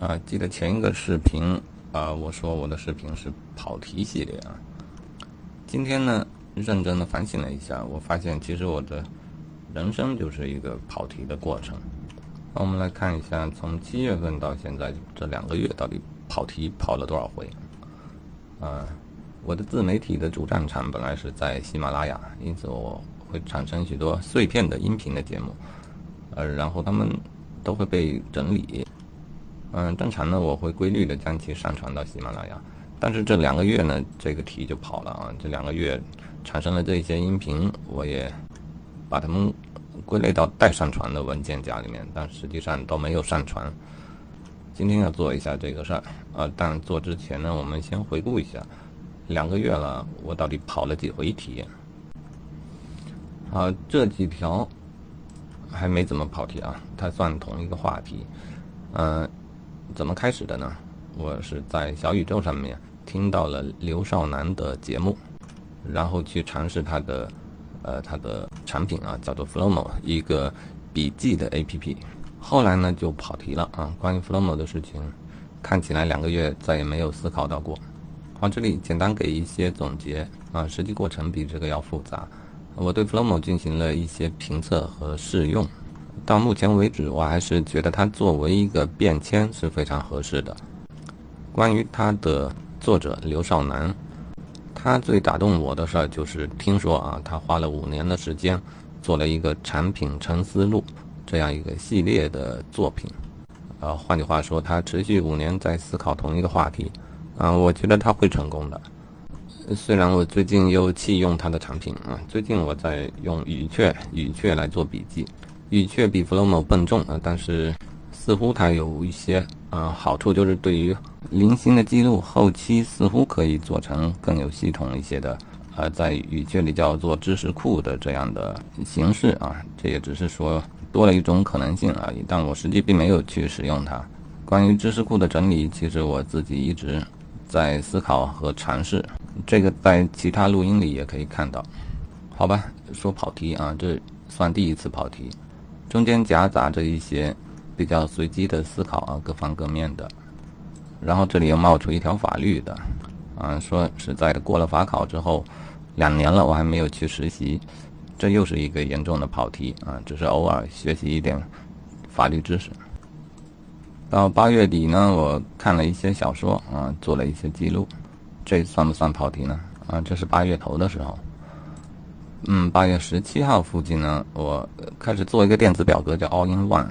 啊，记得前一个视频啊，我说我的视频是跑题系列啊。今天呢，认真的反省了一下，我发现其实我的人生就是一个跑题的过程。那我们来看一下，从七月份到现在这两个月，到底跑题跑了多少回？啊，我的自媒体的主战场本来是在喜马拉雅，因此我会产生许多碎片的音频的节目，呃，然后他们。都会被整理，嗯，正常呢，我会规律的将其上传到喜马拉雅。但是这两个月呢，这个题就跑了啊！这两个月产生了这些音频，我也把它们归类到待上传的文件夹里面，但实际上都没有上传。今天要做一下这个事儿啊！但做之前呢，我们先回顾一下两个月了，我到底跑了几回题？好，这几条。还没怎么跑题啊，它算同一个话题。嗯，怎么开始的呢？我是在小宇宙上面听到了刘少南的节目，然后去尝试他的，呃，他的产品啊，叫做 Flomo，一个笔记的 APP。后来呢，就跑题了啊。关于 Flomo 的事情，看起来两个月再也没有思考到过。好，这里简单给一些总结啊，实际过程比这个要复杂。我对 Flomo 进行了一些评测和试用，到目前为止，我还是觉得它作为一个便签是非常合适的。关于它的作者刘少南，他最打动我的事儿就是听说啊，他花了五年的时间做了一个产品沉思录这样一个系列的作品。呃，换句话说，他持续五年在思考同一个话题，啊，我觉得他会成功的。虽然我最近又弃用他的产品啊，最近我在用语雀语雀来做笔记，语雀比 Flomo 笨重啊，但是似乎它有一些呃好处，就是对于零星的记录，后期似乎可以做成更有系统一些的，呃，在语雀里叫做知识库的这样的形式啊，这也只是说多了一种可能性而已，但我实际并没有去使用它。关于知识库的整理，其实我自己一直在思考和尝试。这个在其他录音里也可以看到，好吧，说跑题啊，这算第一次跑题，中间夹杂着一些比较随机的思考啊，各方各面的，然后这里又冒出一条法律的，啊，说实在的，过了法考之后，两年了，我还没有去实习，这又是一个严重的跑题啊，只是偶尔学习一点法律知识。到八月底呢，我看了一些小说啊，做了一些记录。这算不算跑题呢？啊，这是八月头的时候。嗯，八月十七号附近呢，我开始做一个电子表格，叫 All in One，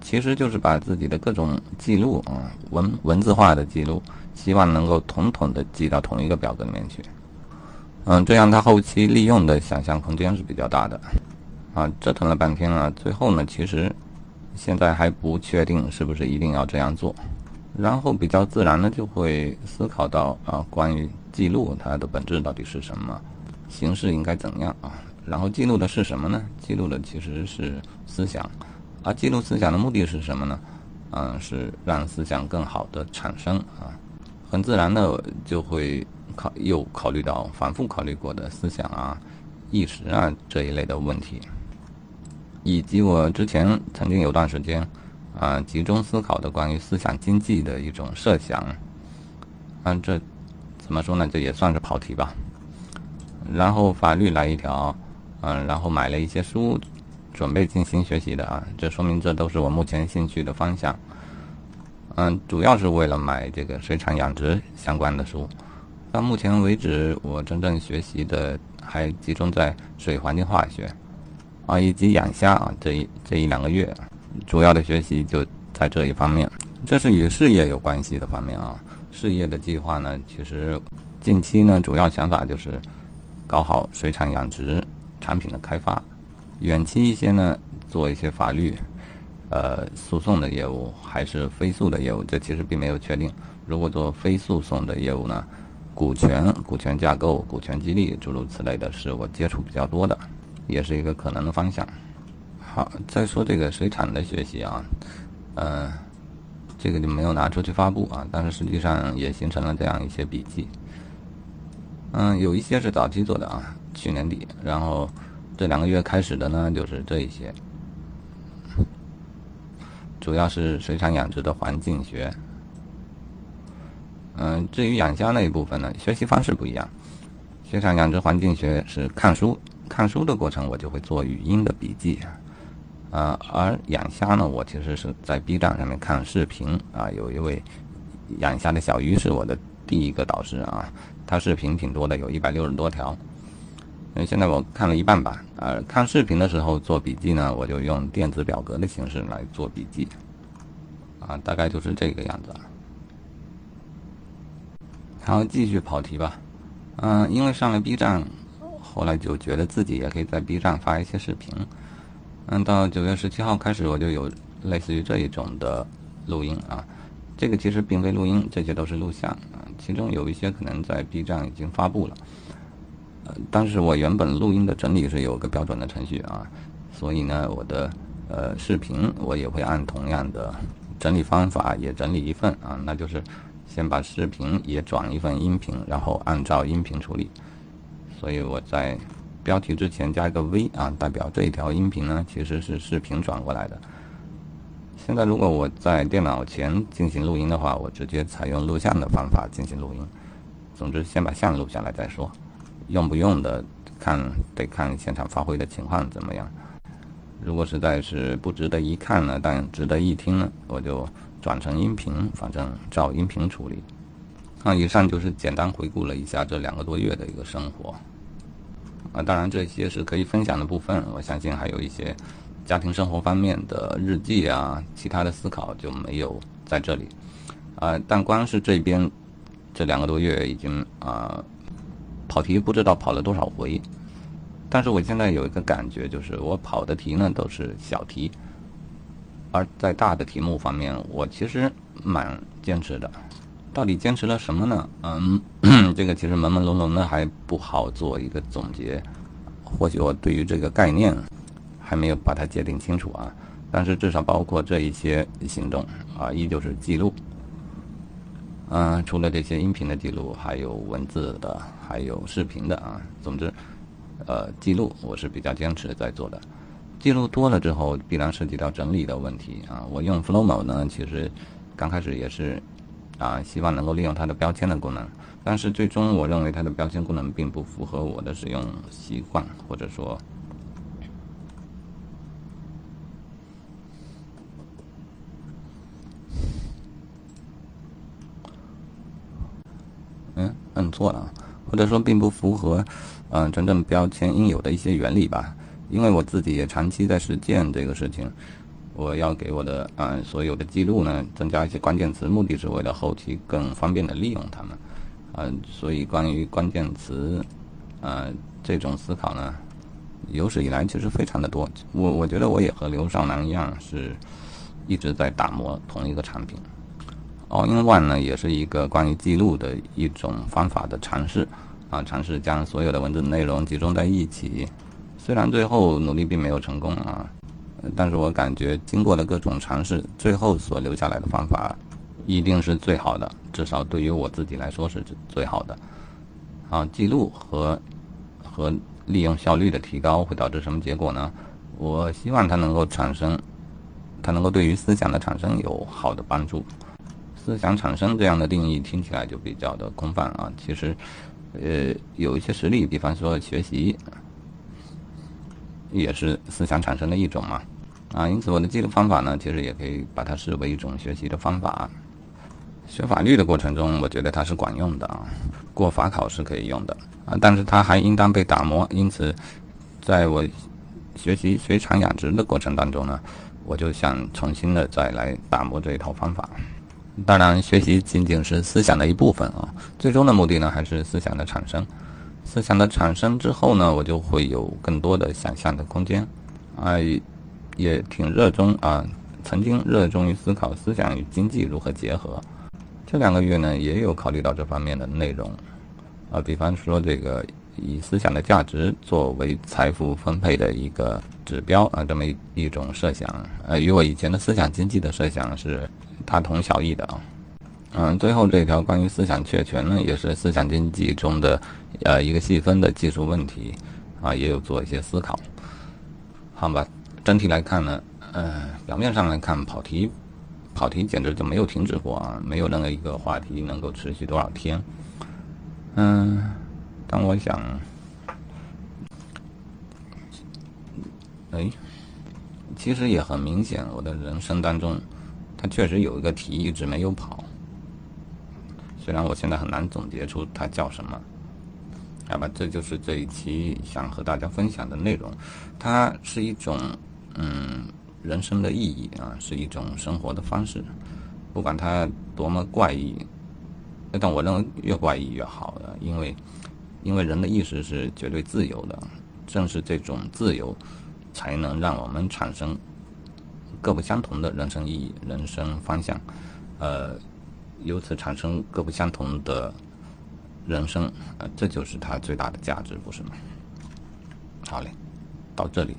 其实就是把自己的各种记录啊，文文字化的记录，希望能够统统的记到同一个表格里面去。嗯，这样它后期利用的想象空间是比较大的。啊，折腾了半天了，最后呢，其实现在还不确定是不是一定要这样做。然后比较自然的就会思考到啊，关于记录它的本质到底是什么，形式应该怎样啊？然后记录的是什么呢？记录的其实是思想，而记录思想的目的是什么呢？嗯，是让思想更好的产生啊。很自然的就会考又考虑到反复考虑过的思想啊、意识啊这一类的问题，以及我之前曾经有段时间。啊，集中思考的关于思想经济的一种设想，啊，这怎么说呢？这也算是跑题吧。然后法律来一条，嗯，然后买了一些书，准备进行学习的啊。这说明这都是我目前兴趣的方向。嗯，主要是为了买这个水产养殖相关的书。到目前为止，我真正学习的还集中在水环境化学，啊，以及养虾啊这一这一两个月。主要的学习就在这一方面，这是与事业有关系的方面啊。事业的计划呢，其实近期呢，主要想法就是搞好水产养殖产品的开发。远期一些呢，做一些法律，呃，诉讼的业务还是非诉的业务，这其实并没有确定。如果做非诉讼的业务呢，股权、股权架构、股权激励诸如此类的，是我接触比较多的，也是一个可能的方向。好，再说这个水产的学习啊，嗯，这个就没有拿出去发布啊，但是实际上也形成了这样一些笔记。嗯，有一些是早期做的啊，去年底，然后这两个月开始的呢，就是这一些。主要是水产养殖的环境学。嗯，至于养虾那一部分呢，学习方式不一样。水产养殖环境学是看书，看书的过程我就会做语音的笔记。啊，而养虾呢，我其实是在 B 站上面看视频啊，有一位养虾的小鱼是我的第一个导师啊，他视频挺多的，有一百六十多条。嗯，现在我看了一半吧。呃，看视频的时候做笔记呢，我就用电子表格的形式来做笔记。啊，大概就是这个样子。然后继续跑题吧。嗯，因为上了 B 站，后来就觉得自己也可以在 B 站发一些视频。嗯，到九月十七号开始，我就有类似于这一种的录音啊。这个其实并非录音，这些都是录像啊。其中有一些可能在 B 站已经发布了。呃，但是我原本录音的整理是有个标准的程序啊，所以呢，我的呃视频我也会按同样的整理方法也整理一份啊，那就是先把视频也转一份音频，然后按照音频处理。所以我在。标题之前加一个 V 啊，代表这一条音频呢其实是视频转过来的。现在如果我在电脑前进行录音的话，我直接采用录像的方法进行录音。总之，先把像录下来再说。用不用的看得看现场发挥的情况怎么样。如果实在是不值得一看呢，但值得一听呢，我就转成音频，反正照音频处理。那以上就是简单回顾了一下这两个多月的一个生活。啊，当然这些是可以分享的部分。我相信还有一些家庭生活方面的日记啊，其他的思考就没有在这里。啊，但光是这边这两个多月已经啊跑题不知道跑了多少回。但是我现在有一个感觉，就是我跑的题呢都是小题，而在大的题目方面，我其实蛮坚持的。到底坚持了什么呢？嗯，这个其实朦朦胧胧的，还不好做一个总结。或许我对于这个概念还没有把它界定清楚啊。但是至少包括这一些行动啊，依旧是记录。嗯，除了这些音频的记录，还有文字的，还有视频的啊。总之，呃，记录我是比较坚持在做的。记录多了之后，必然涉及到整理的问题啊。我用 Flowmo 呢，其实刚开始也是。啊，希望能够利用它的标签的功能，但是最终我认为它的标签功能并不符合我的使用习惯，或者说，嗯，摁错了，或者说并不符合，嗯，真正标签应有的一些原理吧，因为我自己也长期在实践这个事情。我要给我的嗯所有的记录呢增加一些关键词，目的是为了后期更方便的利用它们，啊，所以关于关键词，啊这种思考呢，有史以来其实非常的多。我我觉得我也和刘少南一样，是一直在打磨同一个产品。All in One 呢，也是一个关于记录的一种方法的尝试，啊，尝试将所有的文字内容集中在一起，虽然最后努力并没有成功啊。但是我感觉经过了各种尝试，最后所留下来的方法，一定是最好的，至少对于我自己来说是最好的。啊，记录和和利用效率的提高会导致什么结果呢？我希望它能够产生，它能够对于思想的产生有好的帮助。思想产生这样的定义听起来就比较的空泛啊，其实，呃，有一些实例，比方说学习。也是思想产生的一种嘛，啊，因此我的记录方法呢，其实也可以把它视为一种学习的方法。学法律的过程中，我觉得它是管用的啊，过法考是可以用的啊，但是它还应当被打磨。因此，在我学习水产养殖的过程当中呢，我就想重新的再来打磨这一套方法。当然，学习仅仅是思想的一部分啊，最终的目的呢，还是思想的产生。思想的产生之后呢，我就会有更多的想象的空间，啊，也挺热衷啊，曾经热衷于思考思想与经济如何结合。这两个月呢，也有考虑到这方面的内容，啊，比方说这个以思想的价值作为财富分配的一个指标啊，这么一一种设想，呃，与我以前的思想经济的设想是大同小异的啊。嗯，最后这条关于思想确权呢，也是思想经济中的呃一个细分的技术问题啊，也有做一些思考。好吧，整体来看呢，呃，表面上来看跑题跑题简直就没有停止过啊！没有任何一个话题能够持续多少天。嗯，但我想，哎，其实也很明显，我的人生当中，确实有一个题一直没有跑。虽然我现在很难总结出它叫什么，好吧，这就是这一期想和大家分享的内容。它是一种，嗯。人生的意义啊，是一种生活的方式，不管它多么怪异，但我认为越怪异越好的，因为，因为人的意识是绝对自由的，正是这种自由，才能让我们产生各不相同的人生意义、人生方向，呃，由此产生各不相同的人生，呃，这就是它最大的价值，不是吗？好嘞，到这里。